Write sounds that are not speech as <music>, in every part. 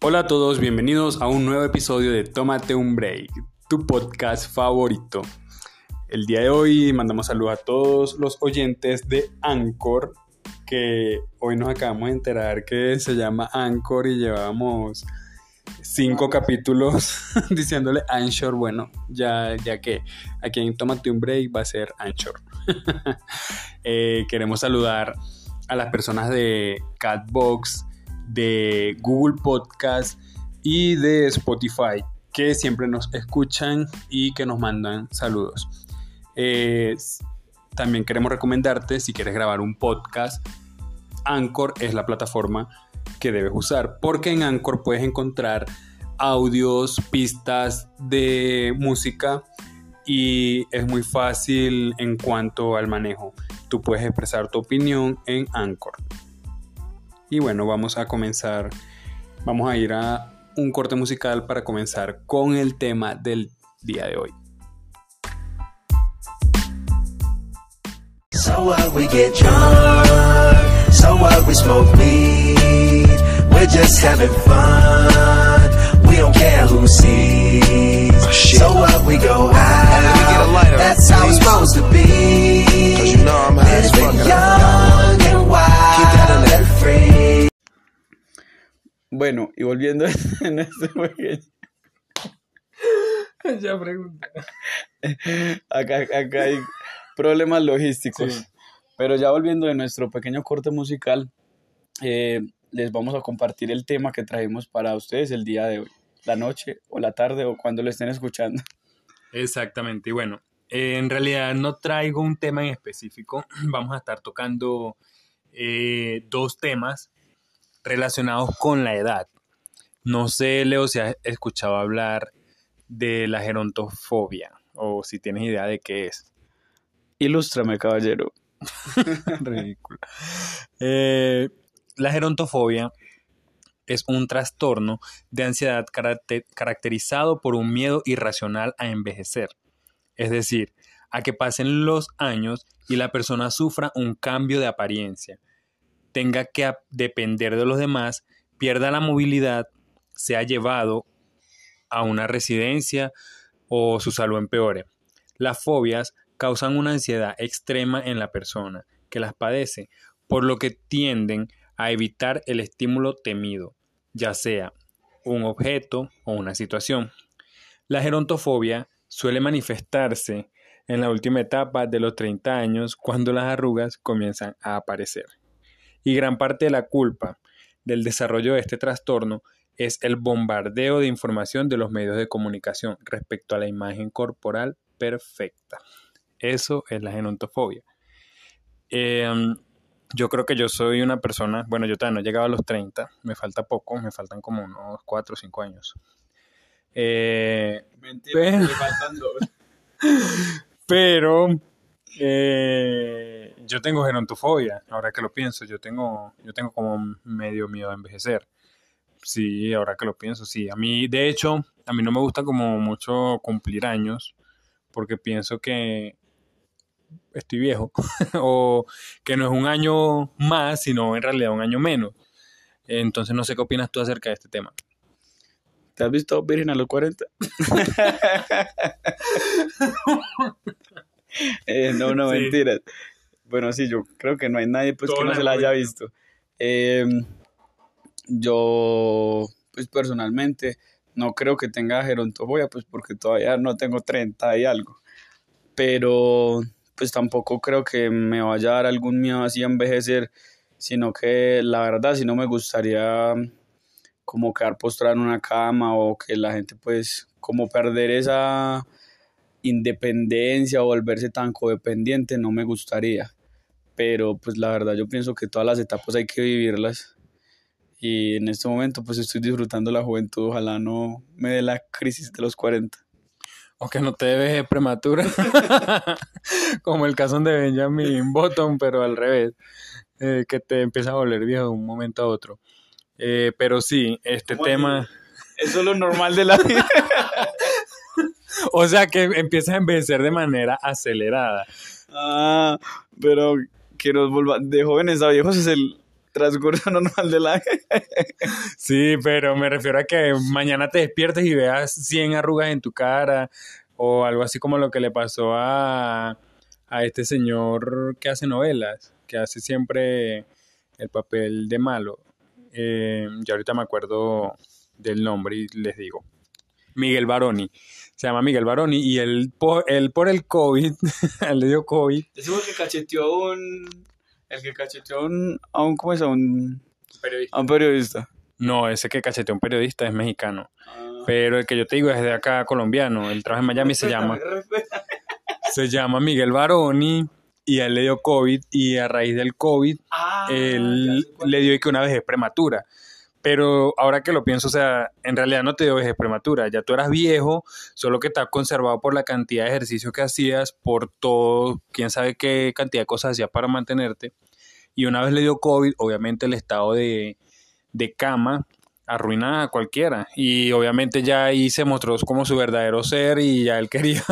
Hola a todos, bienvenidos a un nuevo episodio de Tómate un Break, tu podcast favorito. El día de hoy mandamos saludos a todos los oyentes de Anchor, que hoy nos acabamos de enterar que se llama Anchor y llevamos cinco capítulos <laughs> diciéndole Anchor. Bueno, ya, ya que aquí en Tómate un Break va a ser Anchor. <laughs> Eh, queremos saludar a las personas de Catbox, de Google Podcast y de Spotify que siempre nos escuchan y que nos mandan saludos. Eh, también queremos recomendarte si quieres grabar un podcast, Anchor es la plataforma que debes usar porque en Anchor puedes encontrar audios, pistas de música y es muy fácil en cuanto al manejo. Tú puedes expresar tu opinión en Anchor. Y bueno, vamos a comenzar, vamos a ir a un corte musical para comenzar con el tema del día de hoy. So what we smoke weed, we're just having fun, we don't care who sees. Oh, so what we go out, that's how it's supposed to be. Cause you know I'm Living young and wild and free. Bueno, y volviendo <laughs> en este pequeño. <laughs> ya pregunta. Acá, acá hay problemas logísticos. Pero ya volviendo de nuestro pequeño corte musical, eh, les vamos a compartir el tema que trajimos para ustedes el día de hoy, la noche o la tarde o cuando lo estén escuchando. Exactamente, y bueno, eh, en realidad no traigo un tema en específico, <clears throat> vamos a estar tocando eh, dos temas relacionados con la edad. No sé, Leo, si has escuchado hablar de la gerontofobia o si tienes idea de qué es. Ilústrame, caballero. <laughs> Ridículo. Eh, la gerontofobia es un trastorno de ansiedad caracterizado por un miedo irracional a envejecer. Es decir, a que pasen los años y la persona sufra un cambio de apariencia, tenga que depender de los demás, pierda la movilidad, sea llevado a una residencia o su salud empeore. Las fobias causan una ansiedad extrema en la persona que las padece, por lo que tienden a evitar el estímulo temido, ya sea un objeto o una situación. La gerontofobia suele manifestarse en la última etapa de los 30 años cuando las arrugas comienzan a aparecer. Y gran parte de la culpa del desarrollo de este trastorno es el bombardeo de información de los medios de comunicación respecto a la imagen corporal perfecta. Eso es la genontofobia. Em, yo creo que yo soy una persona, bueno, yo todavía no he llegado a los 30, me falta poco, me faltan como unos 4 o 5 años. Eh, Mentira, me faltan dos. <laughs> Pero eh, yo tengo gerontofobia, ahora que lo pienso, yo tengo, yo tengo como medio miedo a envejecer. Sí, ahora que lo pienso, sí. A mí, de hecho, a mí no me gusta como mucho cumplir años, porque pienso que estoy viejo, <laughs> o que no es un año más, sino en realidad un año menos. Entonces no sé qué opinas tú acerca de este tema. ¿Te has visto Virgen a los 40? <laughs> Eh, no, no, mentiras. Bueno, sí, yo creo que no hay nadie pues, que no se la haya visto. Em, yo, pues personalmente, no creo que tenga gerontofobia, pues porque todavía no tengo 30 y algo. Pero pues tampoco creo que me vaya a dar algún miedo así a envejecer, sino que la verdad si no me gustaría como quedar postrado en una cama o que la gente pues como perder esa independencia o volverse tan codependiente no me gustaría. Pero pues la verdad yo pienso que todas las etapas hay que vivirlas y en este momento pues estoy disfrutando la juventud, ojalá no me dé la crisis de los 40. Aunque no te debes prematura, <laughs> como el caso de Benjamin Button, pero al revés, eh, que te empieza a volver viejo de un momento a otro. Eh, pero sí, este tema... Eso es lo normal de la vida. <laughs> o sea que empiezas a envejecer de manera acelerada. Ah, pero que nos vuelva de jóvenes a viejos es el transcurso <laughs> normal de la... Sí, pero me refiero a que mañana te despiertes y veas 100 arrugas en tu cara o algo así como lo que le pasó a, a este señor que hace novelas, que hace siempre el papel de malo. Eh, ya ahorita me acuerdo del nombre y les digo. Miguel Baroni. Se llama Miguel Baroni y él por, él por el COVID, <laughs> él le dio COVID. Decimos que cacheteó a un... El que cacheteó a un... A un ¿Cómo es? A un... A un periodista. No, ese que cacheteó a un periodista es mexicano. Ah. Pero el que yo te digo es de acá colombiano. Él trabaja en Miami y se llama, <laughs> se llama Miguel Baroni y a él le dio COVID y a raíz del COVID Ah, él le dio que una vejez prematura. Pero ahora que lo pienso, o sea, en realidad no te dio vejez prematura. Ya tú eras viejo, solo que estás conservado por la cantidad de ejercicio que hacías, por todo, quién sabe qué cantidad de cosas hacías para mantenerte. Y una vez le dio COVID, obviamente el estado de, de cama arruina a cualquiera. Y obviamente ya ahí se mostró como su verdadero ser y ya él <laughs> quería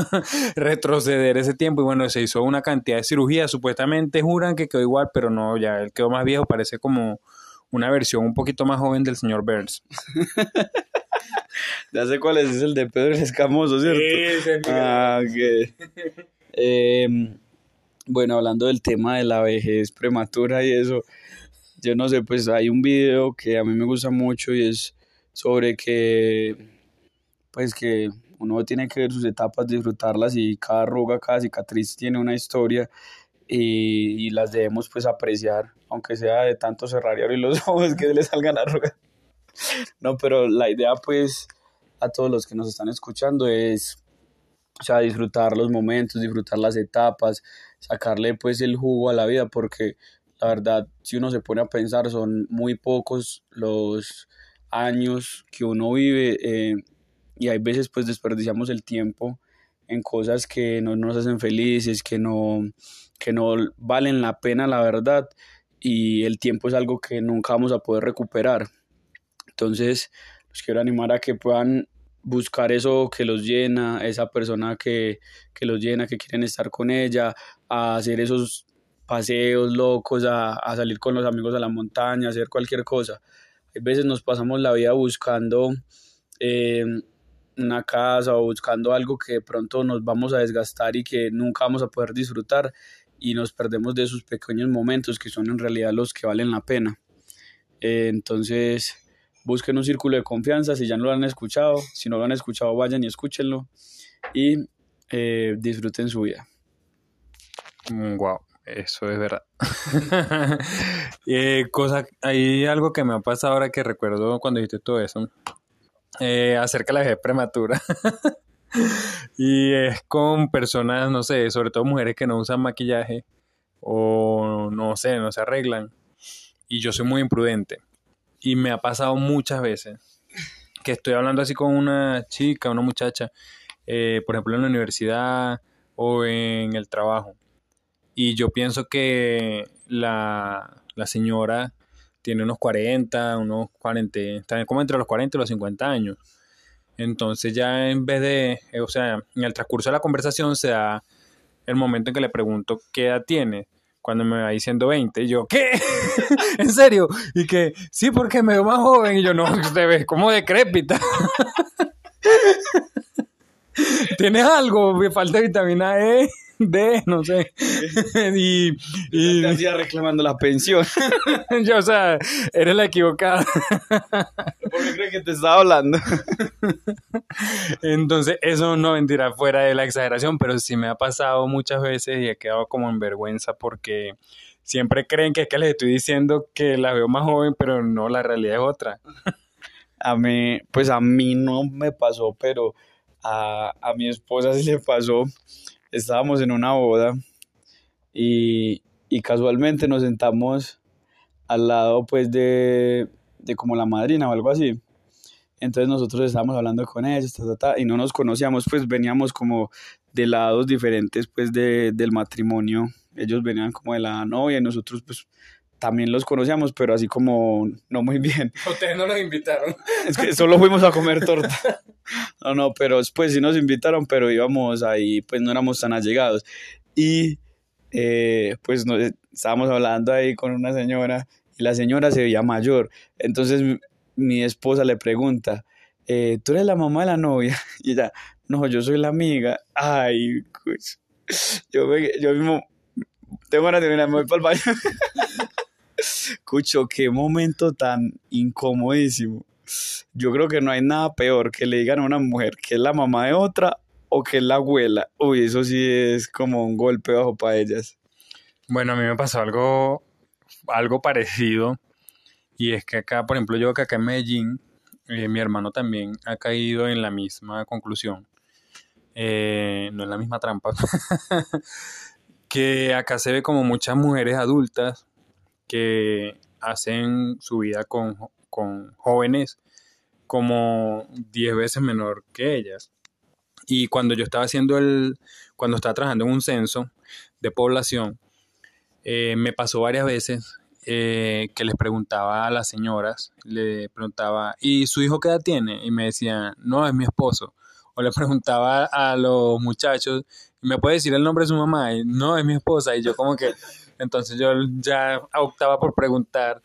retroceder ese tiempo. Y bueno, se hizo una cantidad de cirugías. Supuestamente juran que quedó igual, pero no, ya él quedó más viejo. Parece como una versión un poquito más joven del señor Burns. <laughs> Ya sé cuál es, es el de Pedro el Escamoso, ¿cierto? Ah, ok. <laughs> Em, bueno, hablando del tema de la vejez prematura y eso, yo no sé, pues hay un video que a mí me gusta mucho y es sobre que, pues que uno tiene que ver sus etapas, disfrutarlas y cada arruga, cada cicatriz tiene una historia y, y las debemos pues apreciar, aunque sea de tanto cerrar y abrir los <laughs> ojos que le salgan arrugas. No, pero la idea pues a todos los que nos están escuchando es o sea, disfrutar los momentos, disfrutar las etapas, sacarle pues el jugo a la vida, porque la verdad, si uno se pone a pensar, son muy pocos los años que uno vive eh, y hay veces pues desperdiciamos el tiempo en cosas que no nos hacen felices, que no, que no valen la pena, la verdad, y el tiempo es algo que nunca vamos a poder recuperar. Entonces, los quiero animar a que puedan buscar eso que los llena, esa persona que, que los llena, que quieren estar con ella, a hacer esos paseos locos, a, a salir con los amigos a la montaña, a hacer cualquier cosa. Hay veces nos pasamos la vida buscando eh, una casa o buscando algo que de pronto nos vamos a desgastar y que nunca vamos a poder disfrutar y nos perdemos de esos pequeños momentos que son en realidad los que valen la pena. Eh, entonces, busquen un círculo de confianza si ya no lo han escuchado, si no lo han escuchado vayan y escúchenlo y eh, disfruten su vida. Wow, eso es verdad. <laughs> eh, cosa, hay algo que me ha pasado ahora que recuerdo cuando dijiste todo eso, eh, acerca de la vejez prematura. <laughs> <laughs> y es con personas, no sé, sobre todo mujeres que no usan maquillaje o no sé, no se arreglan. Y yo soy muy imprudente. Y me ha pasado muchas veces que estoy hablando así con una chica, una muchacha, eh, por ejemplo en la universidad o en el trabajo. Y yo pienso que la, la señora tiene unos 40, unos 40, está como entre los 40 y los 50 años. Entonces ya en vez de, eh, o sea, en el transcurso de la conversación se da el momento en que le pregunto qué edad tiene, cuando me va diciendo 20, y yo, ¿qué? <laughs> ¿En serio? Y que, sí, porque me veo más joven, y yo, no, usted ve como decrépita. <laughs> ¿Tienes algo? Me falta vitamina E, D, no sé. <laughs> y, y Te hacía reclamando la pensión. <laughs> yo, o sea, eres la equivocada. ¿Por qué crees que te estaba hablando? <laughs> Entonces, eso no mentira fuera de la exageración, pero sí me ha pasado muchas veces y he quedado como en vergüenza porque siempre creen que es que les estoy diciendo que la veo más joven, pero no, la realidad es otra. A mí, pues a mí no me pasó, pero a, a mi esposa sí le pasó. Estábamos en una boda y, y casualmente nos sentamos al lado pues de, de como la madrina o algo así. Entonces nosotros estábamos hablando con ellos ta, ta, ta, y no nos conocíamos, pues veníamos como de lados diferentes pues de, del matrimonio. Ellos venían como de la novia y nosotros pues también los conocíamos, pero así como no muy bien. <laughs> Ustedes no los invitaron. <laughs> Es que solo fuimos a comer torta. <laughs> No, no, pero pues sí nos invitaron, pero íbamos ahí, pues no éramos tan allegados. Y eh, pues nos, estábamos hablando ahí con una señora y la señora se veía mayor. Entonces mi, mi esposa le pregunta, eh, ¿tú eres la mamá de la novia? Y ella, no, yo soy la amiga. Ay, pues, yo, me, yo mismo tengo ganas de me voy para el baño. Cucho, qué momento tan incomodísimo. Yo creo que no hay nada peor que le digan a una mujer que es la mamá de otra o que es la abuela. Uy, eso sí es como un golpe bajo para ellas. Bueno, a mí me pasó algo, algo parecido. Y es que acá, por ejemplo, yo que acá en Medellín, eh, mi hermano también ha caído en la misma conclusión. Eh, no en la misma trampa. <laughs> que acá se ve como muchas mujeres adultas que hacen su vida con, con jóvenes como 10 veces menor que ellas. Y cuando yo estaba haciendo el, cuando estaba trabajando en un censo de población, eh, me pasó varias veces eh, que les preguntaba a las señoras, le preguntaba, ¿y su hijo qué edad tiene? Y me decían, no, es mi esposo. O le <laughs> preguntaba a los muchachos, ¿me puede decir el nombre de su mamá? Y, no, es mi esposa. Y yo como que, entonces yo ya optaba por preguntar,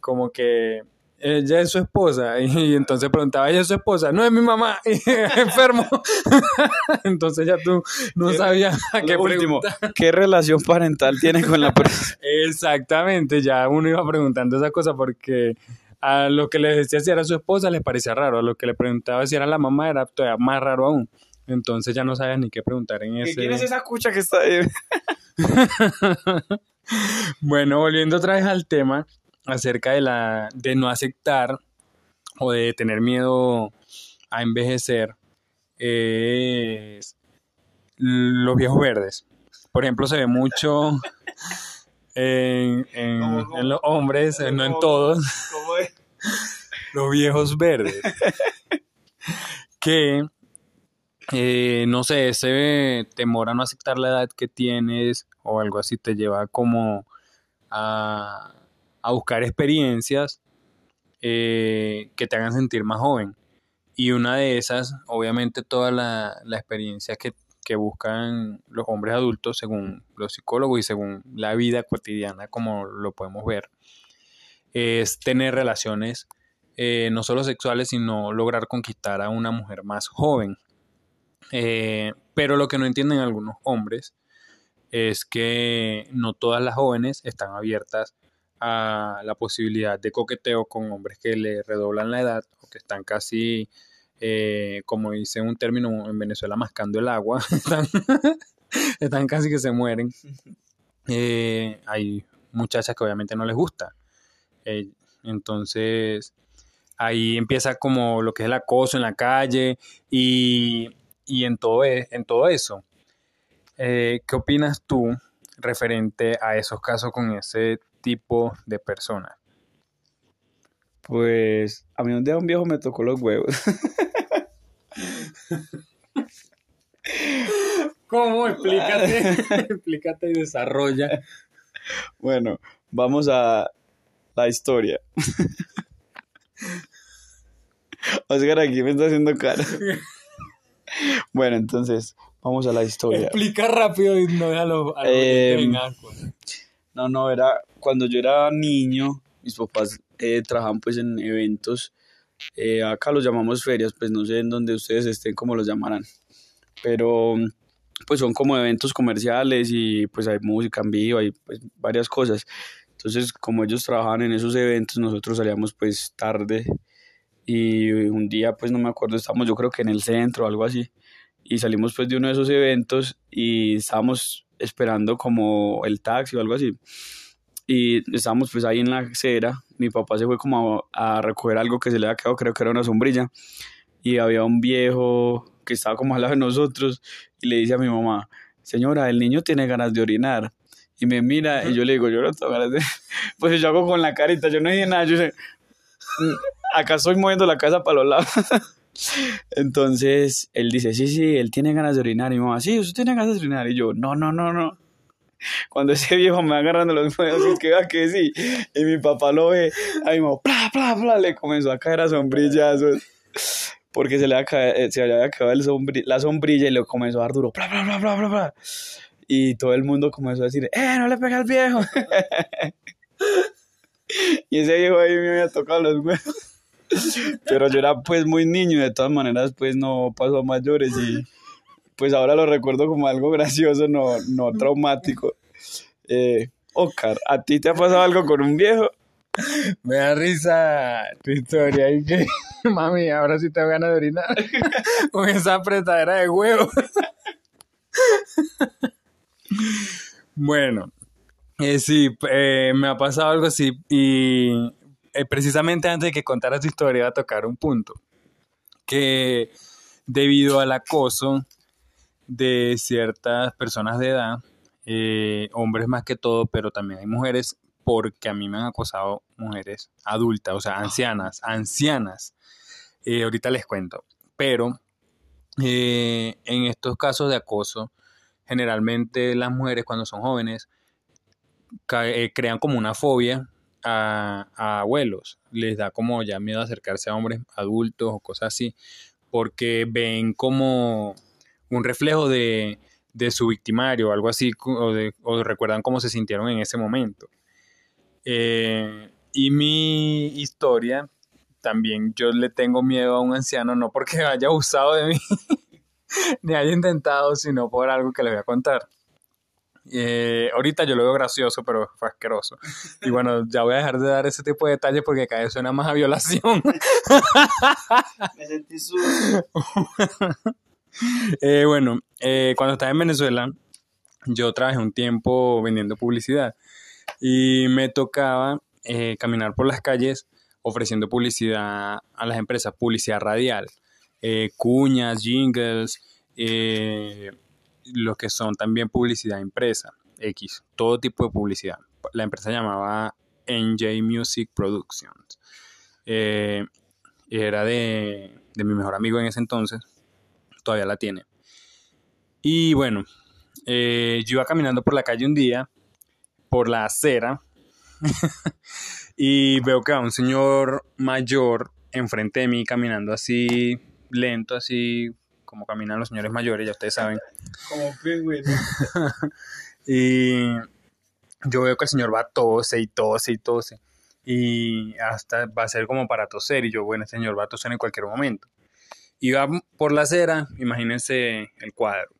como que, ella es su esposa. <laughs> Y, entonces preguntaba, ella es su esposa, no es mi mamá, <laughs> enfermo. <laughs> entonces ya tú no sabías a qué último, preguntar. ¿qué relación parental tiene con la persona? Exactamente, ya uno iba preguntando esa cosa porque a lo que le decía si era su esposa les parecía raro, a lo que le preguntaba si era la mamá era todavía más raro aún. Entonces ya no sabías ni qué preguntar en ese. ¿Quién es esa cucha que está ahí? Bueno, volviendo otra vez al tema acerca de la de no aceptar o de tener miedo a envejecer es los viejos verdes. Por ejemplo, se ve mucho <laughs> en, en- ¿Cómo, cómo? en los hombres, no en todos, ¿Cómo es? <laughs> los viejos verdes. <laughs> que, eh, no sé, ese temor a no aceptar la edad que tienes o algo así te lleva como a, a buscar experiencias eh, que te hagan sentir más joven. Y una de esas, obviamente, toda la, la experiencia que, que buscan los hombres adultos, según los psicólogos y según la vida cotidiana, como lo podemos ver, es tener relaciones eh, no solo sexuales, sino lograr conquistar a una mujer más joven. Eh, pero lo que no entienden algunos hombres es que no todas las jóvenes están abiertas a la posibilidad de coqueteo con hombres que le redoblan la edad o que están casi, eh, como dice un término en Venezuela, mascando el agua, <laughs> están, están casi que se mueren. Eh, hay muchachas que obviamente no les gusta. Eh, entonces, ahí empieza como lo que es el acoso en la calle y, y en, todo, e- en todo eso. Eh, ¿Qué opinas tú referente a esos casos con ese tipo de personas? Pues a mí un día un viejo me tocó los huevos. <laughs> ¿Cómo? Explícate, <laughs> explícate y desarrolla. Bueno, vamos a la historia. <laughs> Oscar aquí me está haciendo cara. Bueno, entonces, vamos a la historia. Explica rápido y no déjalo Eh. No, no, era cuando yo era niño, mis papás eh, trabajaban pues en eventos, eh, acá los llamamos ferias, pues no sé en dónde ustedes estén, cómo los llamarán, pero pues son como eventos comerciales y pues hay música en vivo, hay pues varias cosas. Entonces, como ellos trabajaban en esos eventos, nosotros salíamos pues tarde y un día pues no me acuerdo, estábamos yo creo que en el centro o algo así y salimos pues de uno de esos eventos y estábamos esperando como el taxi o algo así y estábamos pues ahí en la acera, mi papá se fue como a, a recoger algo que se le había quedado, creo que era una sombrilla y había un viejo que estaba como al lado de nosotros y le dice a mi mamá, señora, el niño tiene ganas de orinar y me mira y yo le digo, yo no tengo ganas de... <laughs> Pues yo hago con la carita, yo no dije nada, yo sé, "Mm, acá estoy moviendo la casa para los lados. <laughs> Entonces él dice, sí, sí, él tiene ganas de orinar. Y mi mamá, sí, usted tiene ganas de orinar. Y yo, no, no, no, no. <laughs> Cuando ese viejo me va agarrando los dedos, es que vea que sí. Y mi papá lo ve, a mi mamá, pla, pla, pla, le comenzó a caer a sombrillazos. Porque se le había, cae- se había la sombrilla y le comenzó a dar duro, pla, pla, pla, pla, pla, pla. y todo el mundo comenzó a decir, ¡eh, no le pega al viejo! <laughs> y ese viejo ahí me había tocado los huevos. Pero yo era pues muy niño, de todas maneras pues no pasó a mayores y pues ahora lo recuerdo como algo gracioso, no, no traumático. Eh, ¿a ti te ha pasado algo con un viejo? Me da risa tu historia y que, <laughs> mami, ahora sí te ganas de orinar <laughs> con esa apretadera de huevo. <laughs> bueno, eh, sí, eh, me ha pasado algo así y eh, precisamente antes de que contara tu historia iba a tocar un punto, que debido al acoso de ciertas personas de edad, eh, hombres más que todo, pero también hay mujeres, porque a mí me han acosado mujeres adultas, o sea, ancianas, ancianas. Eh, ahorita les cuento. Pero en estos casos de acoso, generalmente las mujeres cuando son jóvenes crean como una fobia a, abuelos, les da como ya miedo acercarse a hombres adultos o cosas así, porque ven como un reflejo de, su victimario, algo así, o, recuerdan cómo se sintieron en ese momento. Eh, y mi historia, también yo le tengo miedo a un anciano, no porque <laughs> haya usado de mí, <laughs> ni haya intentado, sino por algo que le voy a contar. Eh, ahorita yo lo veo gracioso, pero fue asqueroso. Y bueno, ya voy a dejar de dar ese tipo de detalles porque cada vez suena más a violación. <laughs> Me sentí sucio. Eh, bueno, eh, cuando estaba en Venezuela, yo trabajé un tiempo vendiendo publicidad y me tocaba caminar por las calles ofreciendo publicidad a las empresas, publicidad radial, cuñas, jingles, lo que son también publicidad impresa, X, todo tipo de publicidad. La empresa llamaba NJ Music Productions. Eh, era de, mi mejor amigo en ese entonces, todavía la tiene. Y bueno, eh, yo iba caminando por la calle un día, por la acera, <laughs> y veo que va un señor mayor enfrente de mí caminando así lento, así como caminan los señores mayores, ya ustedes saben. Como pingüino. <laughs> y yo veo que el señor va a tose y tose y tose. Y hasta va a ser como para toser. Y yo, bueno, el señor va a toser en cualquier momento. Y va por la acera, imagínense el cuadro.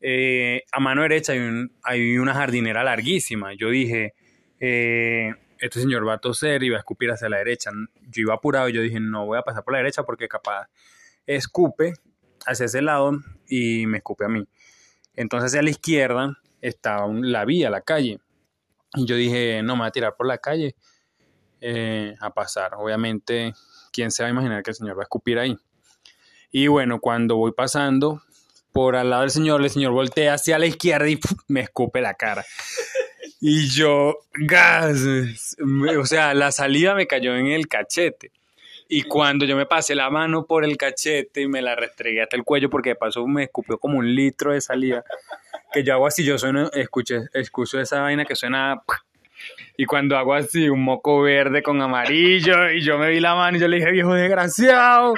Eh, a mano derecha hay, hay, una jardinera larguísima. Yo dije, eh, este señor va a toser y va a escupir hacia la derecha. Yo iba apurado y yo dije, no voy a pasar por la derecha porque capaz escupe hacia ese lado y me escupe a mí. Entonces hacia la izquierda estaba la vía, la calle. Y yo dije, no, me voy a tirar por la calle eh, a pasar. Obviamente, ¿quién se va a imaginar que el señor va a escupir ahí? Y bueno, cuando voy pasando por al lado del señor, el señor voltea hacia la izquierda y me escupe la cara. Y yo, gas, o sea, la salida me cayó en el cachete. Y cuando yo me pasé la mano por el cachete y me la restregué hasta el cuello, porque de paso me escupió como un litro de salida, que yo hago así, yo sueno, escuché, escucho esa vaina que suena... Y cuando hago así, un moco verde con amarillo, y yo me vi la mano y yo le dije, viejo desgraciado.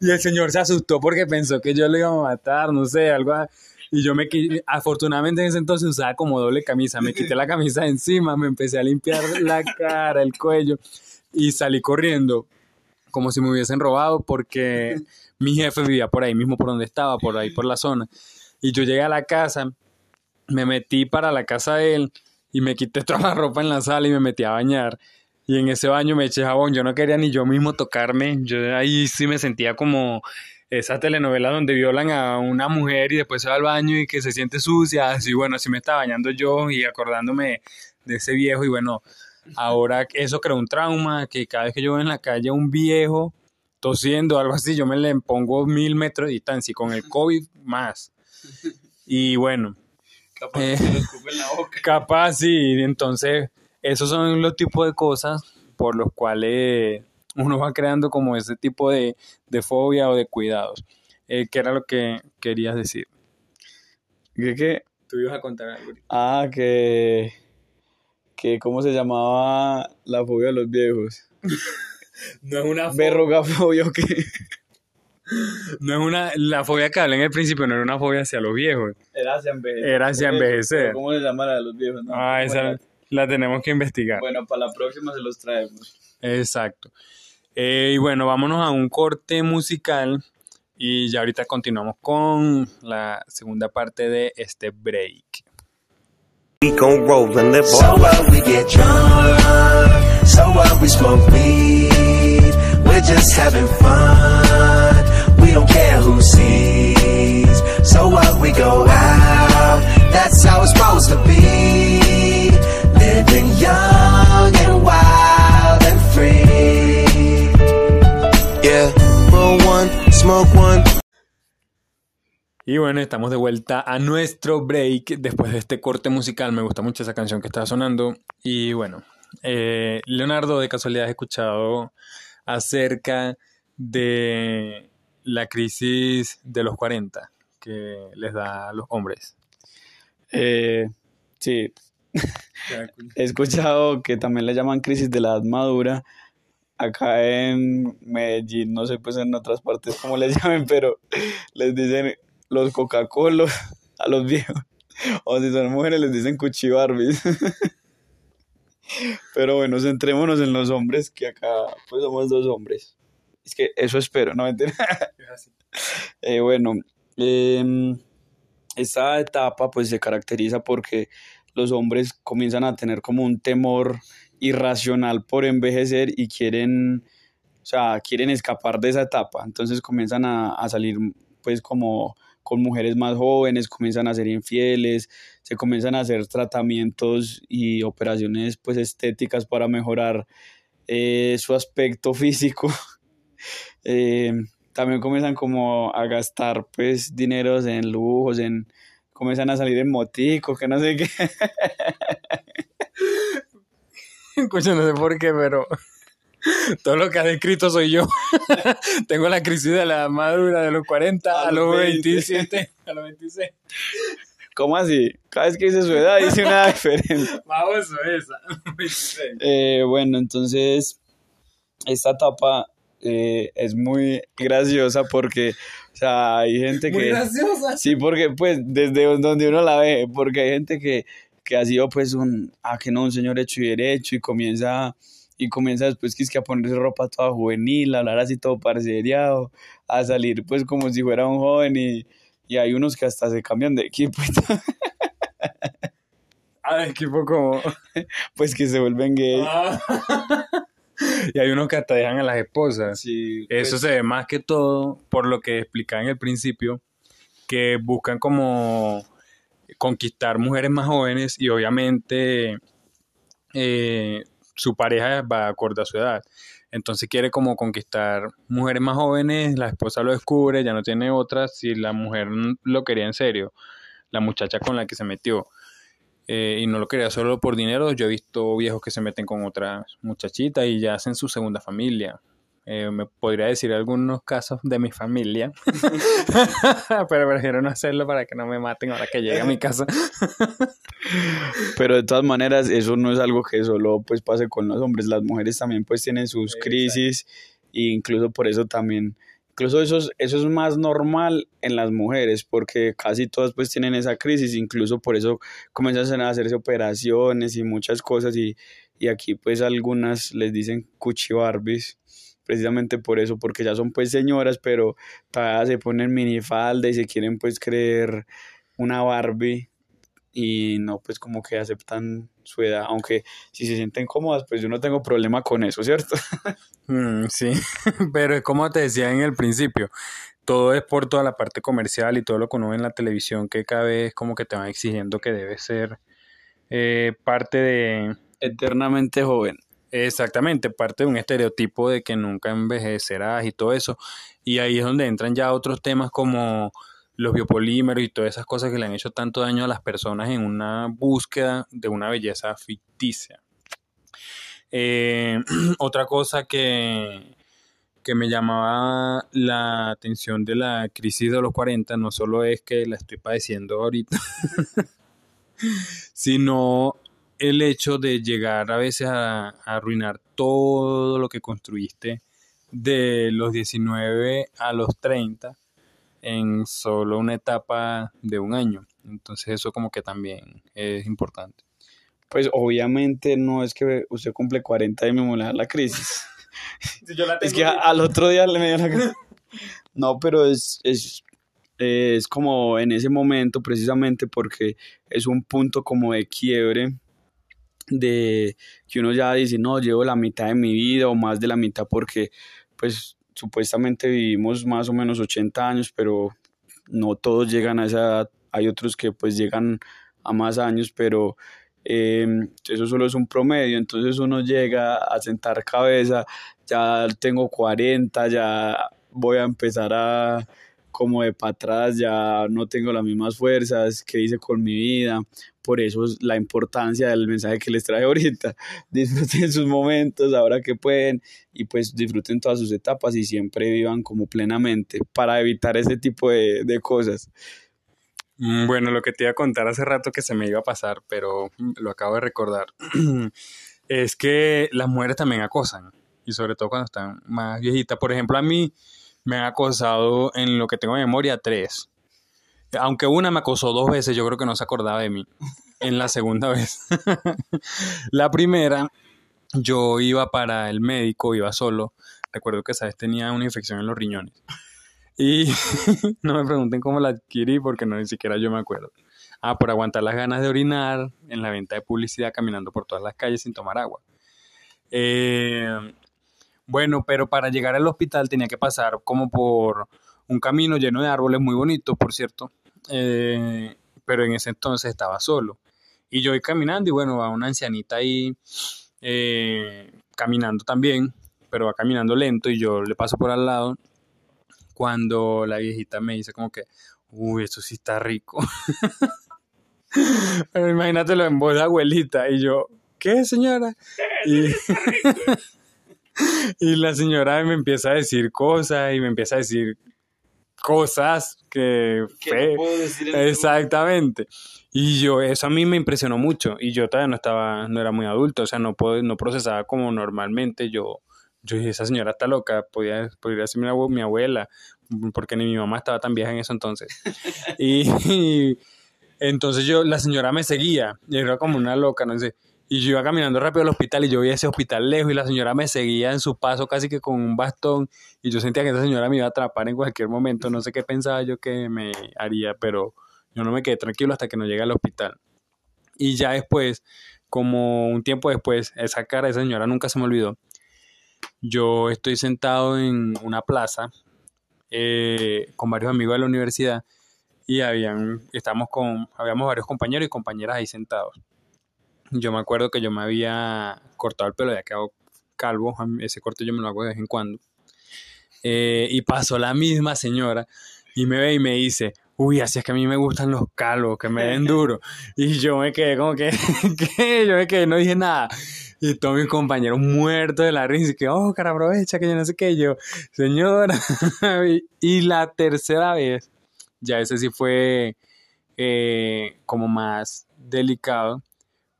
Y el señor se asustó porque pensó que yo le iba a matar, no sé, algo así. Y yo me afortunadamente en ese entonces usaba como doble camisa, me quité la camisa encima, me empecé a limpiar la cara, el cuello y salí corriendo como si me hubiesen robado porque <laughs> mi jefe vivía por ahí mismo por donde estaba, por ahí por la zona. Y yo llegué a la casa, me metí para la casa de él y me quité <laughs> toda la ropa en la sala y me metí a bañar. Y en ese baño me eché jabón, yo no quería ni yo mismo tocarme, yo ahí sí me sentía como esa telenovela donde violan a una mujer y después se va al baño y que se siente sucia, así bueno, así me estaba bañando yo y acordándome de ese viejo y bueno, Ahora eso creó un trauma que cada vez que yo veo en la calle a un viejo tosiendo algo así, yo me le pongo mil metros de distancia y con el COVID más. Y bueno. Capaz, eh, en la boca. capaz sí, entonces esos son los tipos de cosas por los cuales uno va creando como ese tipo de, fobia o de cuidados. Eh, ¿Qué era lo que querías decir? ¿Qué, qué? Tú ibas a contar algo. Ah, que que cómo se llamaba la fobia de los viejos. <laughs> no es una fobia. O qué. No es una, la fobia que hablé en el principio no era una fobia hacia los viejos. Era hacia envejecer. Era hacia envejecer. ¿Cómo se llama la de los viejos? No? Ah, esa la tenemos que investigar. Bueno, para la próxima se los traemos. Exacto. Eh, y bueno, vámonos a un corte musical y ya ahorita continuamos con la segunda parte de este break. We gon' roll and live So on. what we get drunk, so what we smoke weed, we're just having fun, we don't care who sees. So what we go out, that's how it's supposed to be, living young and wild and free. Yeah, roll one, smoke one. Y bueno, estamos de vuelta a nuestro break después de este corte musical. Me gusta mucho esa canción que estaba sonando. Y bueno, eh, Leonardo, de casualidad, has escuchado acerca de la crisis de los 40 que les da a los hombres. Eh, sí, <laughs> he escuchado que también le llaman crisis de la edad madura. Acá en Medellín, no sé pues en otras partes cómo les <laughs> llamen, pero les dicen los Coca-Cola <laughs> a los viejos. O si son mujeres les dicen cuchibarbis. <laughs> Pero bueno, centrémonos en los hombres, que acá pues somos dos hombres. Es que eso espero, no mentira. <laughs> Eh, bueno, em, esta etapa pues se caracteriza porque los hombres comienzan a tener como un temor irracional por envejecer y quieren, o sea, quieren escapar de esa etapa. Entonces comienzan a, a salir pues como con mujeres más jóvenes, comienzan a ser infieles, se comienzan a hacer tratamientos y operaciones pues estéticas para mejorar eh, su aspecto físico. <laughs> Eh, también comienzan como a gastar pues dineros en lujos, en comienzan a salir en motico, que no sé qué. <laughs> No sé por qué, pero <laughs> todo lo que has descrito soy yo. <laughs> Tengo la crisis de la madura de los 40 a, A los los 20. 27, a los 26. ¿Cómo así? Cada vez que dice su edad dice una <laughs> diferente. Baboso esa. 26. Eh, bueno, entonces esta etapa eh, es muy graciosa porque, o sea, hay gente Muy que... graciosa. Sí, porque pues desde donde uno la ve, porque hay gente que, que ha sido pues un, ah, que no, un señor hecho y derecho y comienza, y comienza después que es que a ponerse ropa toda juvenil, a hablar así todo parceriado, a salir pues como si fuera un joven y, y hay unos que hasta se cambian de equipo todo, Ah, equipo como... <laughs> pues que se vuelven gay. Ah. <laughs> y hay unos que hasta dejan a las esposas. Sí, Eso pues, se ve más que todo por lo que explicaba en el principio, que buscan como conquistar mujeres más jóvenes y obviamente eh, su pareja va acorde a su edad. Entonces quiere como conquistar mujeres más jóvenes, la esposa lo descubre, ya no tiene otras, si la mujer lo quería en serio, la muchacha con la que se metió. eh, y no lo quería solo por dinero, yo he visto viejos que se meten con otras muchachitas y ya hacen su segunda familia. Eh, me podría decir algunos casos de mi familia, <laughs> <laughs> pero prefiero no hacerlo para que no me maten ahora que llegue a mi <laughs> casa. Pero de todas maneras, eso no es algo que solo pues pase con los hombres. Las mujeres también pues tienen sus Exacto. crisis e incluso por eso también, incluso eso es, eso es más normal en las mujeres porque casi todas pues tienen esa crisis, incluso por eso comienzan a hacerse operaciones y muchas cosas y, y aquí pues algunas les dicen cuchibarbis precisamente por eso, porque ya son pues señoras, pero todavía se ponen minifalda y se quieren pues creer una Barbie y no pues como que aceptan su edad, aunque si se sienten cómodas, pues yo no tengo problema con eso, ¿cierto? <laughs> Mm, sí, <laughs> pero es como te decía en el principio, todo es por toda la parte comercial y todo lo que uno ve en la televisión que cada vez como que te van exigiendo que debe ser eh, parte de, Eternamente joven. Exactamente, parte de un estereotipo de que nunca envejecerás y todo eso. Y ahí es donde entran ya otros temas como los biopolímeros y todas esas cosas que le han hecho tanto daño a las personas en una búsqueda de una belleza ficticia. Eh, <clears throat> otra cosa que, que me llamaba la atención de la crisis de los 40 no solo es que la estoy padeciendo ahorita, <laughs> sino el hecho de llegar a veces a, a arruinar todo lo que construiste de los 19 a los 30 en solo una etapa de un año. Entonces eso como que también es importante. Pues obviamente no es que usted cumple 40 y me da la crisis. <laughs> es que al otro día le me dio la crisis. <laughs> No, pero es, es, es como en ese momento precisamente porque es un punto como de quiebre de que uno ya dice, no, llevo la mitad de mi vida o más de la mitad porque pues supuestamente vivimos más o menos 80 años, pero no todos llegan a esa edad, hay otros que pues llegan a más años, pero eh, eso solo es un promedio, entonces uno llega a sentar cabeza, ya tengo 40, ya voy a empezar a como de para atrás, ya no tengo las mismas fuerzas que hice con mi vida. Por eso es la importancia del mensaje que les traje <laughs> ahorita. Disfruten sus momentos ahora que pueden y pues disfruten todas sus etapas y siempre vivan como plenamente para evitar ese tipo de, de cosas. Mm, bueno, lo que te iba a contar hace rato que se me iba a pasar, pero lo acabo de recordar, <clears throat> es que las mujeres también acosan, y sobre todo cuando están más viejitas. Por ejemplo, a mí me han acosado en lo que tengo en memoria tres. Aunque una me acosó dos veces, yo creo que no se acordaba de mí. En la segunda <laughs> vez. la primera, yo iba para el médico, iba solo. Recuerdo que esa vez tenía una infección en los riñones. Y <laughs> no me pregunten cómo la adquirí porque no ni siquiera yo me acuerdo. Ah, por aguantar las ganas de orinar en la venta de publicidad caminando por todas las calles sin tomar agua. Eh, bueno, pero para llegar al hospital tenía que pasar como por un camino lleno de árboles muy bonito, por cierto. Eh, pero en ese entonces estaba solo. Y yo iba caminando y bueno, va una ancianita ahí eh, caminando también, pero va caminando lento y yo le paso por al lado cuando la viejita me dice como que, uy, esto sí está rico. <laughs> pero imagínatelo en voz de abuelita y yo, ¿qué señora? <laughs> Y... y la señora me empieza a decir cosas y me empieza a decir cosas que fe, este exactamente. Y yo eso a mí me impresionó mucho. Y yo todavía no estaba no era muy adulto o sea no puedo, no procesaba como normalmente. Yo yo dije esa señora está loca podía podría ser mi, abuela porque ni mi mamá estaba tan vieja en eso entonces. <laughs> Y, entonces yo la señora me seguía y era como una loca no sé y yo iba caminando rápido al hospital y yo veía ese hospital lejos y la señora me seguía en su paso casi que con un bastón y yo sentía que esa señora me iba a atrapar en cualquier momento. No sé qué pensaba yo que me haría, pero yo no me quedé tranquilo hasta que no llegué al hospital. Y ya después, como un tiempo después, esa cara de esa señora nunca se me olvidó. Yo estoy sentado en una plaza eh, con varios amigos de la universidad y habían, estamos con, habíamos varios compañeros y compañeras ahí sentados yo me acuerdo que yo me había cortado el pelo, ya quedado calvo, ese corte yo me lo hago de vez en cuando. Eh, y pasó la misma señora y me ve y me dice, uy, así es que a mí me gustan los calvos, que me den <laughs> duro. Y yo me quedé como que, <laughs> ¿qué? Yo me quedé, no dije nada. Y todos mis compañeros muertos de la risa, y que, oh, cara, aprovecha, que yo no sé qué. yo, señora. <laughs> y la tercera vez, ya ese sí fue eh, como más delicado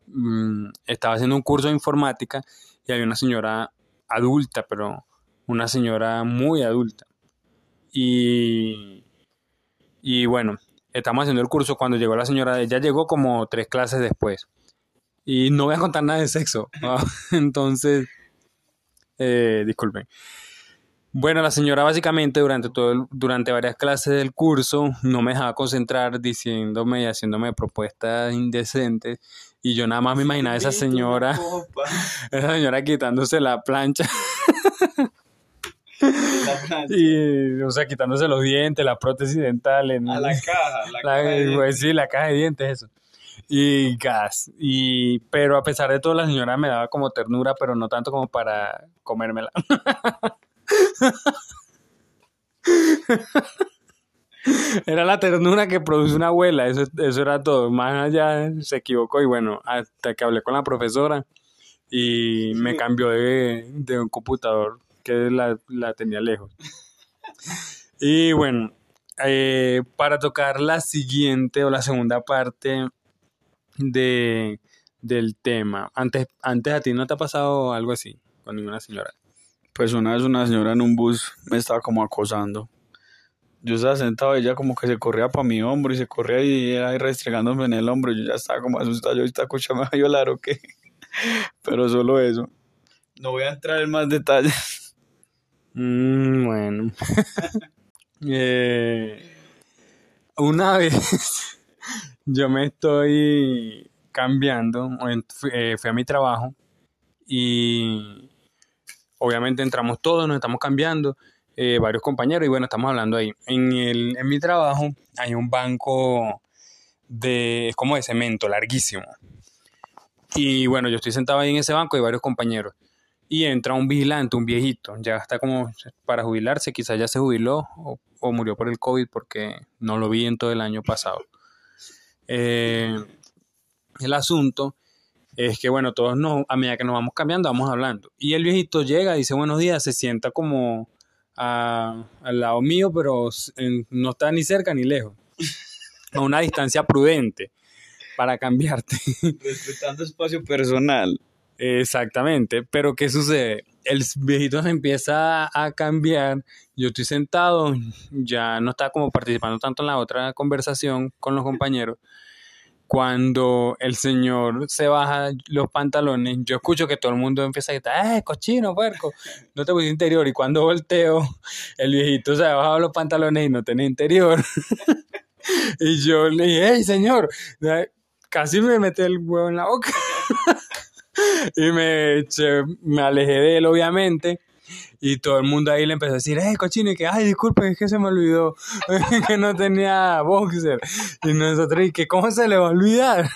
Mm, estaba haciendo un curso de informática y había una señora adulta, pero una señora muy adulta. Y, y bueno, estamos haciendo el curso cuando llegó la señora, ella llegó como tres clases después. Y no voy a contar nada de sexo. <laughs> Entonces, eh, disculpen. Bueno, la señora básicamente durante todo durante varias clases del curso no me dejaba concentrar diciéndome y haciéndome propuestas indecentes y yo nada más me imaginaba a esa señora, <laughs> esa señora quitándose la <laughs> plancha. Y, o sea, quitándose los dientes, la prótesis dental. En, a la caja, <laughs> la, caja de pues, sí, la caja de dientes, eso. Y gas. Y, pero a pesar de todo, la señora me daba como ternura, pero no tanto como para comérmela. <laughs> Era la ternura que produce una abuela, eso, eso era todo. Más allá se equivocó y bueno, hasta que hablé con la profesora y me cambió de, un computador que la, tenía lejos. Y bueno, eh, para tocar la siguiente o la segunda parte de, del tema, antes, antes a ti no te ha pasado algo así con ninguna señora. Pues una vez una señora en un bus me estaba como acosando. Yo estaba sentado, ella como que se corría para mi hombro y se corría y era ahí restregándome en el hombro. Yo ya estaba como asustado, yo esta cocha me va a violar o qué. <laughs> Pero solo eso. No voy a entrar en más detalles. Mm, bueno. <laughs> Eh, una vez <laughs> yo me estoy cambiando, eh, fui a mi trabajo y obviamente entramos todos, nos estamos cambiando, eh, varios compañeros y bueno, estamos hablando ahí. En, el, en mi trabajo hay un banco de, es como de cemento, larguísimo. Y bueno, yo estoy sentado ahí en ese banco y varios compañeros. Y entra un vigilante, un viejito, ya está como para jubilarse, quizás ya se jubiló o, o murió por el COVID porque no lo vi en todo el año pasado. Eh, el asunto es que, bueno, todos nos, a medida que nos vamos cambiando, vamos hablando. Y el viejito llega, dice buenos días, se sienta como a- al lado mío, pero en- no está ni cerca ni lejos. A una distancia prudente para cambiarte. <laughs> Respetando espacio personal. Exactamente, pero ¿qué sucede? El viejito se empieza a cambiar, yo estoy sentado, ya no está como participando tanto en la otra conversación con los compañeros. Cuando el señor se baja los pantalones, yo escucho que todo el mundo empieza a gritar, ¡eh, cochino, puerco! No te pusiste interior. Y cuando volteo, el viejito se ha bajado los pantalones y no tenía interior. <laughs> y yo le dije, ¡hey, señor! Casi me mete el huevo en la boca <laughs> y me, me alejé de él, obviamente. Y todo el mundo ahí le empezó a decir, ¡eh, cochino! Y que, ¡ay, disculpen, es que se me olvidó <laughs> que no tenía boxer! Y nosotros, ¿y que cómo se le va a olvidar?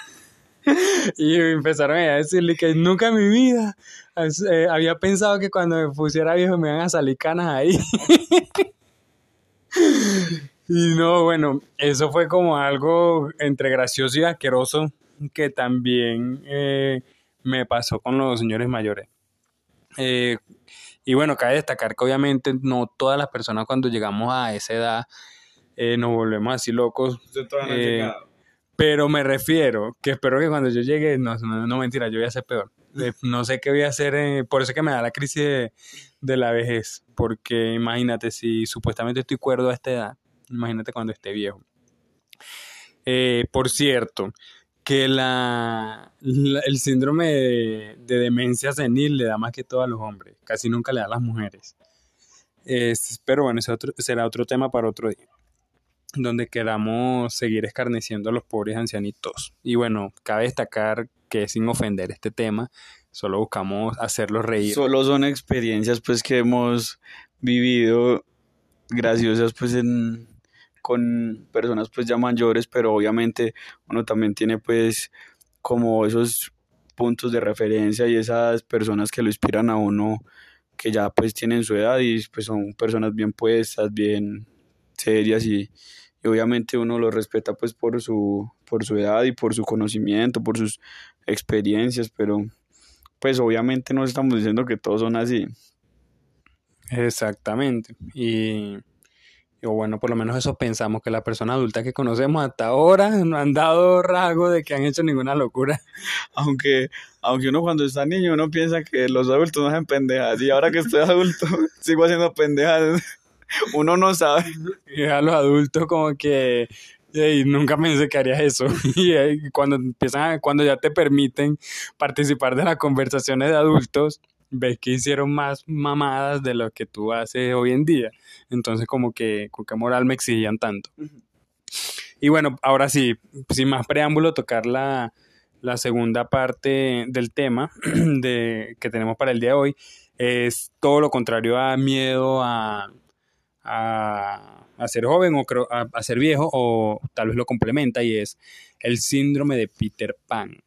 <laughs> Y empezaron a decirle que nunca en mi vida eh, había pensado que cuando me pusiera viejo me iban a salir canas ahí. <laughs> Y no, bueno, eso fue como algo entre gracioso y asqueroso que también eh, me pasó con los señores mayores. Eh, y bueno, cabe destacar que obviamente no todas las personas cuando llegamos a esa edad eh, nos volvemos así locos, Eh, pero me refiero que espero que cuando yo llegue, no, no, no, mentira, yo voy a ser peor. Eh, No sé qué voy a hacer, eh, por eso es que me da la crisis de, de la vejez, porque imagínate, si supuestamente estoy cuerdo a esta edad, imagínate cuando esté viejo. Eh, por cierto, que la, el síndrome de, de demencia senil le da más que todo a los hombres, casi nunca le da a las mujeres. Es- pero bueno, ese otro- será otro tema para otro día, donde queramos seguir escarneciendo a los pobres ancianitos. Y bueno, cabe destacar que sin ofender este tema, solo buscamos hacerlos reír. Solo son experiencias pues que hemos vivido graciosas pues en con personas pues ya mayores, pero obviamente uno también tiene pues como esos puntos de referencia y esas personas que lo inspiran a uno que ya pues tienen su edad y pues son personas bien puestas, bien serias y, y obviamente uno lo respeta pues por su por su edad y por su conocimiento, por sus experiencias, pero pues obviamente no estamos diciendo que todos son así. Exactamente. Y, y bueno, por lo menos eso pensamos, que las personas adultas que conocemos hasta ahora no han dado rasgo de que han hecho ninguna locura. <laughs> Aunque, aunque uno cuando está niño uno piensa que los adultos no hacen pendejadas y ahora que estoy adulto <laughs> sigo haciendo pendejadas. <laughs> Uno no sabe. Y a los adultos como que "Ey, nunca pensé que harías eso. Y ahí cuando empiezan, cuando ya te permiten participar de las conversaciones de adultos, ves que hicieron más mamadas de lo que tú haces hoy en día. Entonces como que con qué moral me exigían tanto. Y bueno, ahora sí, sin más preámbulo, tocar la, la segunda parte del tema <clears throat> de, que tenemos para el día de hoy. Es todo lo contrario a miedo a, a, a ser joven o creo- a, a ser viejo, o tal vez lo complementa, y es el síndrome de Peter Pan.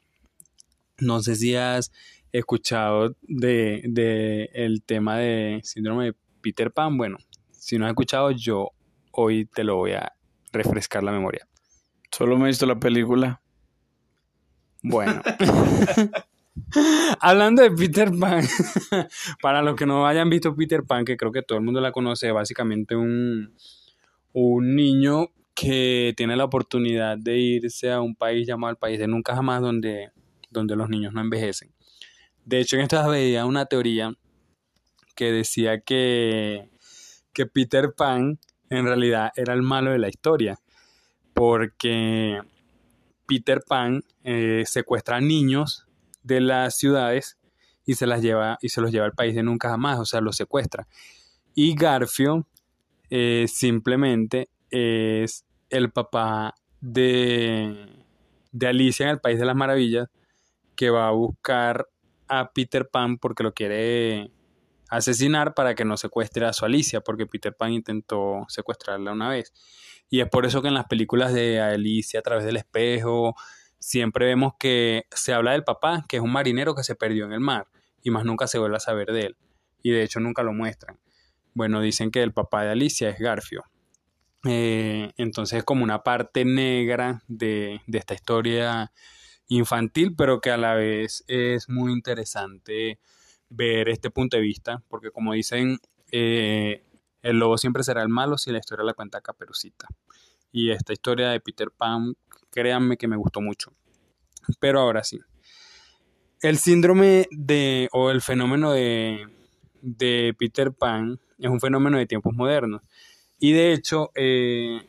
No sé si has escuchado de, de el tema de síndrome de Peter Pan. Bueno, si no has escuchado, yo hoy te lo voy a refrescar la memoria. Solo me he visto la película. Bueno. <laughs> Hablando de Peter Pan, <laughs> para los que no hayan visto Peter Pan, que creo que todo el mundo la conoce, básicamente un, un niño que tiene la oportunidad de irse a un país llamado el país de nunca jamás, donde, donde los niños no envejecen. De hecho, en esta veía una teoría que decía que, que Peter Pan en realidad era el malo de la historia, porque Peter Pan eh, secuestra a niños de las ciudades y se las lleva y se los lleva al país de nunca jamás, o sea, los secuestra. Y Garfio eh, simplemente es el papá de, de Alicia en el País de las Maravillas que va a buscar a Peter Pan porque lo quiere asesinar para que no secuestre a su Alicia, porque Peter Pan intentó secuestrarla una vez. Y es por eso que en las películas de Alicia a través del espejo, siempre vemos que se habla del papá, que es un marinero que se perdió en el mar, y más nunca se vuelve a saber de él. Y de hecho nunca lo muestran. Bueno, dicen que el papá de Alicia es Garfio. Eh, entonces es como una parte negra de, de esta historia infantil, pero que a la vez es muy interesante ver este punto de vista, porque como dicen, eh, el lobo siempre será el malo si la historia la cuenta Caperucita. Y esta historia de Peter Pan, créanme que me gustó mucho. Pero ahora sí. El síndrome de, o el fenómeno de, de Peter Pan es un fenómeno de tiempos modernos. Y de hecho, eh,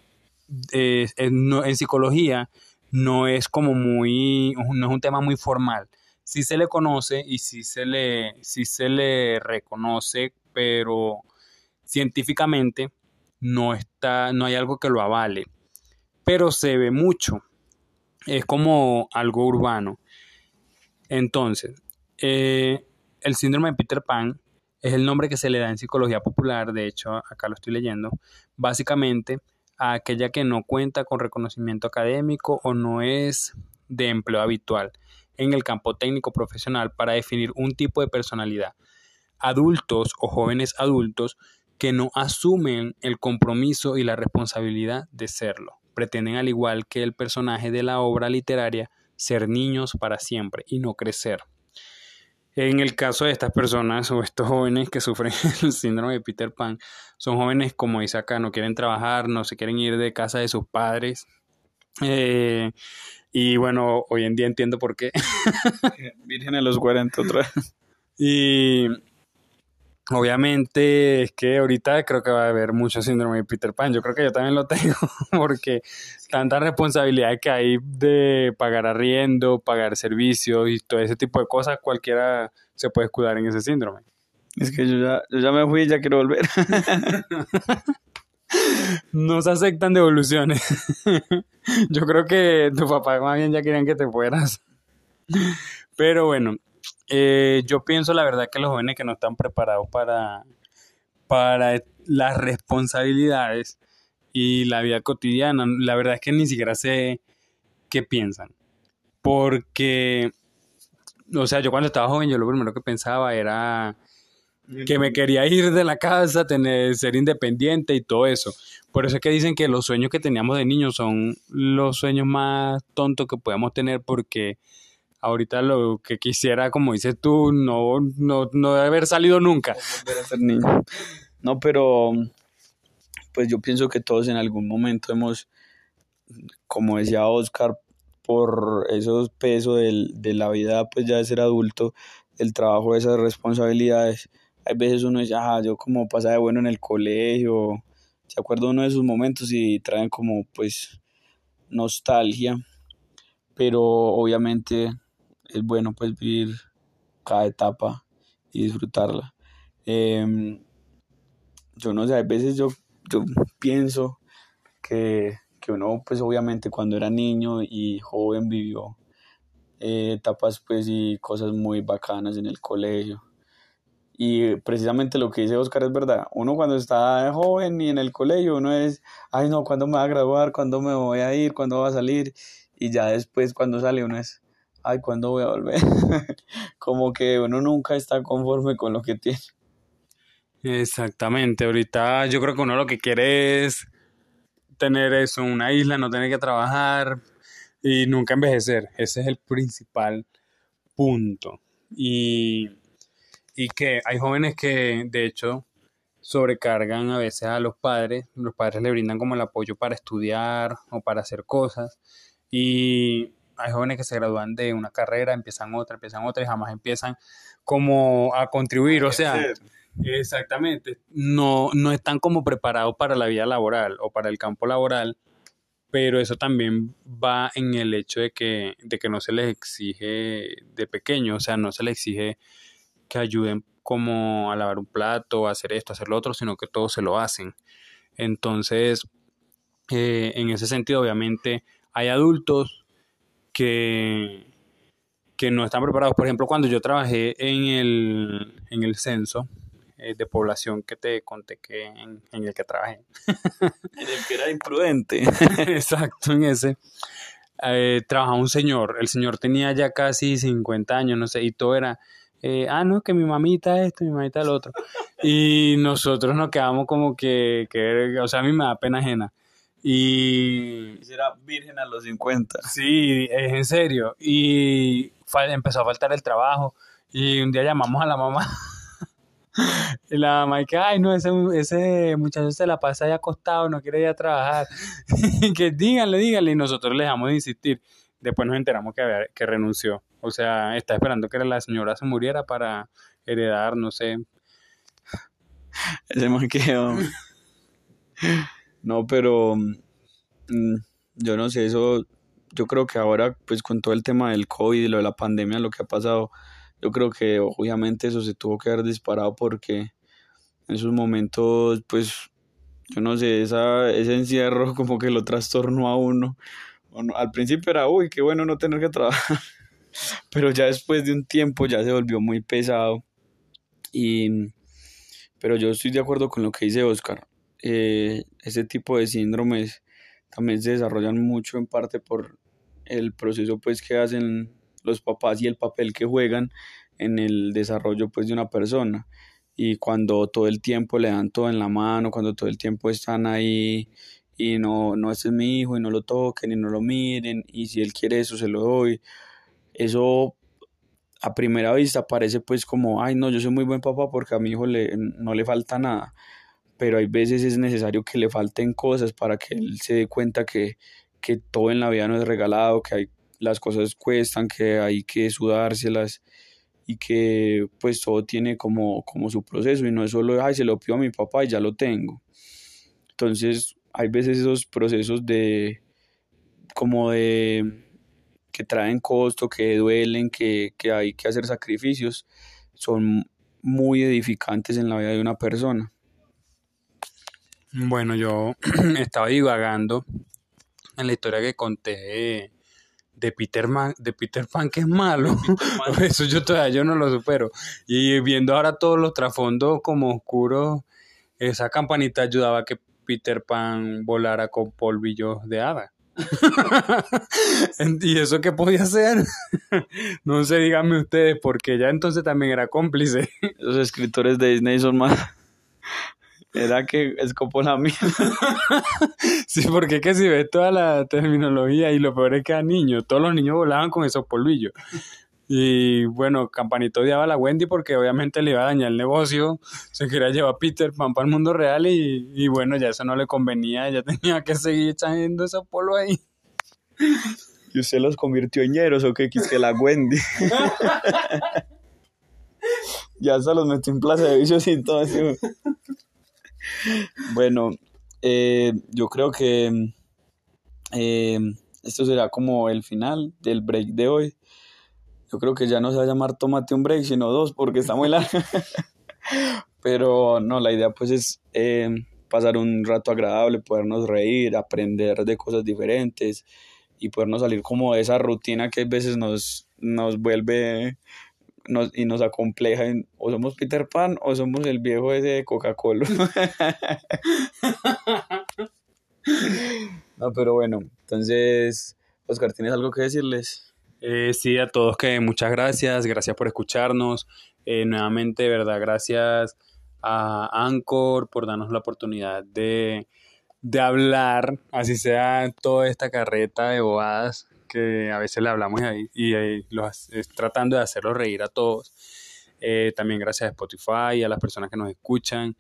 en psicología no es como muy, no es un tema muy formal. Sí se le conoce y sí se le, se le reconoce, pero científicamente no está, no hay algo que lo avale. Pero se ve mucho. Es como algo urbano. Entonces, eh, el síndrome de Peter Pan es el nombre que se le da en psicología popular, de hecho acá lo estoy leyendo, básicamente a aquella que no cuenta con reconocimiento académico o no es de empleo habitual en el campo técnico profesional para definir un tipo de personalidad. Adultos o jóvenes adultos que no asumen el compromiso y la responsabilidad de serlo. Pretenden, al igual que el personaje de la obra literaria, ser niños para siempre y no crecer. En el caso de estas personas o estos jóvenes que sufren <laughs> el síndrome de Peter Pan, son jóvenes, como dice acá, no quieren trabajar, no se quieren ir de casa de sus padres. Eh, y bueno, hoy en día entiendo por qué. <laughs> Virgen a los 40 otra <laughs> Y obviamente es que ahorita creo que va a haber mucho síndrome de Peter Pan. Yo creo que yo también lo <laughs> tengo porque tanta responsabilidad que hay de pagar arriendo, pagar servicios y todo ese tipo de cosas, cualquiera se puede escudar en ese síndrome. Es que yo ya, yo ya me fui y ya quiero volver. <laughs> no se aceptan devoluciones. <laughs> yo creo que tu papá más bien ya querían que te fueras. Pero bueno, eh, yo pienso la verdad que los jóvenes que no están preparados para, para las responsabilidades y la vida cotidiana, la verdad es que ni siquiera sé qué piensan. Porque, o sea, yo cuando estaba joven, yo lo primero que pensaba era que me quería ir de la casa, tener, ser independiente y todo eso. Por eso es que dicen que los sueños que teníamos de niños son los sueños más tontos que podemos tener porque ahorita lo que quisiera, como dices tú, no, no, no debe haber salido nunca. No, pero pues yo pienso que todos en algún momento hemos, como decía Oscar, por esos pesos de la vida, pues ya de ser adulto, el trabajo esas responsabilidades, hay veces uno dice, ah, yo como pasaba de bueno en el colegio, se acuerda uno de esos momentos y traen como pues nostalgia, pero obviamente es bueno pues vivir cada etapa y disfrutarla. Em, yo no sé, a veces yo, yo pienso que, uno pues obviamente cuando era niño y joven vivió eh, etapas pues y cosas muy bacanas en el colegio. Y precisamente lo que dice Oscar es verdad. Uno cuando está joven y en el colegio, uno es, ay no, ¿cuándo me va a graduar? ¿Cuándo me voy a ir? ¿Cuándo va a salir? Y ya después cuando sale uno es, ay, ¿cuándo voy a volver? <laughs> Como que uno nunca está conforme con lo que tiene. Exactamente, ahorita yo creo que uno lo que quiere es tener eso, una isla, no tener que trabajar y nunca envejecer. Ese es el principal punto. Y, y que hay jóvenes que de hecho sobrecargan a veces a los padres, los padres le brindan como el apoyo para estudiar o para hacer cosas y hay jóvenes que se gradúan de una carrera, empiezan otra, empiezan otra y jamás empiezan como a contribuir, o sea, Exactamente. No, no están como preparados para la vida laboral o para el campo laboral, pero eso también va en el hecho de que, de que no se les exige de pequeño, o sea, no se les exige que ayuden como a lavar un plato, a hacer esto, a hacer lo otro, sino que todos se lo hacen. Entonces, eh, en ese sentido, obviamente, hay adultos que, que no están preparados. Por ejemplo, cuando yo trabajé en el, en el censo eh, de población que te conté que en, en el que trabajé. <laughs> En el que era imprudente. <laughs> Exacto, en ese. Eh, trabajaba un señor. El señor tenía ya casi 50 años, no sé, y todo era. eh, ah, no, que mi mamita esto, mi mamita el otro. Y nosotros nos quedamos como que, que, o sea, a mí me da pena ajena. Y Era virgen a los 50. Sí, es en serio. Y empezó a faltar el trabajo. Y un día llamamos a la mamá. <laughs> y la mamá y que, ay, no, ese, ese muchacho se la pasa ahí acostado, no quiere ir a trabajar. <laughs> y que díganle, díganle. Y nosotros le dejamos de insistir. Después nos enteramos que, había- que renunció. O sea, está esperando que la señora se muriera para heredar, no sé. Ese man quedó. <laughs> No, pero mm, yo no sé, eso, yo creo que ahora, pues con todo el tema del COVID y lo de la pandemia, lo que ha pasado, yo creo que obviamente eso se tuvo que haber disparado porque en esos momentos, pues, yo no sé, esa, ese encierro <laughs> como que lo trastornó a uno. Uno- Al principio era, uy, qué bueno no tener que trabajar, <laughs> pero ya después de un tiempo ya se volvió muy pesado. Y, pero yo estoy de acuerdo con lo que dice Oscar. Eh, tipo de síndromes también se desarrollan mucho en parte por el proceso pues que hacen los papás y el papel que juegan en el desarrollo pues de una persona. Y cuando todo el tiempo le dan todo en la mano, cuando todo el tiempo están ahí y no, no, este es mi hijo y no lo toquen y no lo miren y si él quiere eso se lo doy. Eso a primera vista parece pues como, ay no, yo soy muy buen papá porque a mi hijo le, no le falta nada, pero hay veces es necesario que le falten cosas para que él se dé cuenta que, que todo en la vida no es regalado, que hay, las cosas cuestan, que hay que sudárselas y que pues todo tiene como, como su proceso y no es solo, ay, se lo pido a mi papá y ya lo tengo. Entonces hay veces esos procesos de como de que traen costo, que duelen, que, que hay que hacer sacrificios, son muy edificantes en la vida de una persona. Bueno, yo <clears throat> estaba divagando en la historia que conté de, Peter, Man, de Peter Pan, que es malo. <laughs> Eso yo todavía yo no lo supero. Y viendo ahora todos los trasfondos como oscuros, esa campanita ayudaba a que Peter Pan volara con polvillos de hada. <laughs> ¿Y eso qué podía hacer? <laughs> no sé, díganme ustedes, porque ya entonces también era cómplice. Los escritores de Disney son más... Era que escopó la mía. <laughs> Sí, porque es que si ves toda la terminología y lo peor es que a niños, todos los niños volaban con esos polvillos. Y bueno, Campanito odiaba a la Wendy porque obviamente le iba a dañar el negocio, se quería llevar a Peter Pan para el mundo real y, y bueno, ya eso no le convenía, ella tenía que seguir echando ese polvo ahí. ¿Y usted los convirtió en ñeros o qué? Que la Wendy. <laughs> ya hasta los metió en plaza de vicios y todo así. Bueno, eh, yo creo que eh, esto será como el final del break de hoy. Yo creo que ya no se va a llamar Tómate un break, sino dos, porque está muy largo. <laughs> Pero no, la idea pues es eh, pasar un rato agradable, podernos reír, aprender de cosas diferentes y podernos salir como de esa rutina que a veces nos, nos vuelve nos, y nos acompleja en, o somos Peter Pan o somos el viejo ese de Coca-Cola. <laughs> no, pero bueno, entonces, Oscar, ¿tienes algo que decirles? Eh, sí, a todos que muchas gracias, gracias por escucharnos. Eh, nuevamente, de verdad, gracias a Anchor por darnos la oportunidad de, de hablar, así sea toda esta carreta de bobadas que a veces le hablamos ahí y los, tratando de hacerlos reír a todos. Eh, también gracias a Spotify, a las personas que nos escuchan.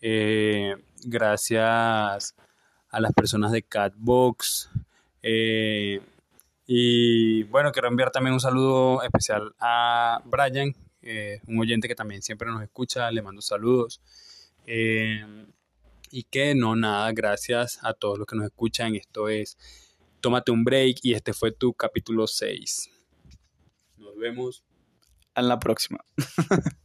Eh, gracias a las personas de Catbox. Eh, y bueno, quiero enviar también un saludo especial a Brian, un oyente que también siempre nos escucha, le mando saludos. Y que no, nada, gracias a todos los que nos escuchan. Esto es Tómate un break y este fue tu capítulo 6. Nos vemos. En la próxima. <laughs>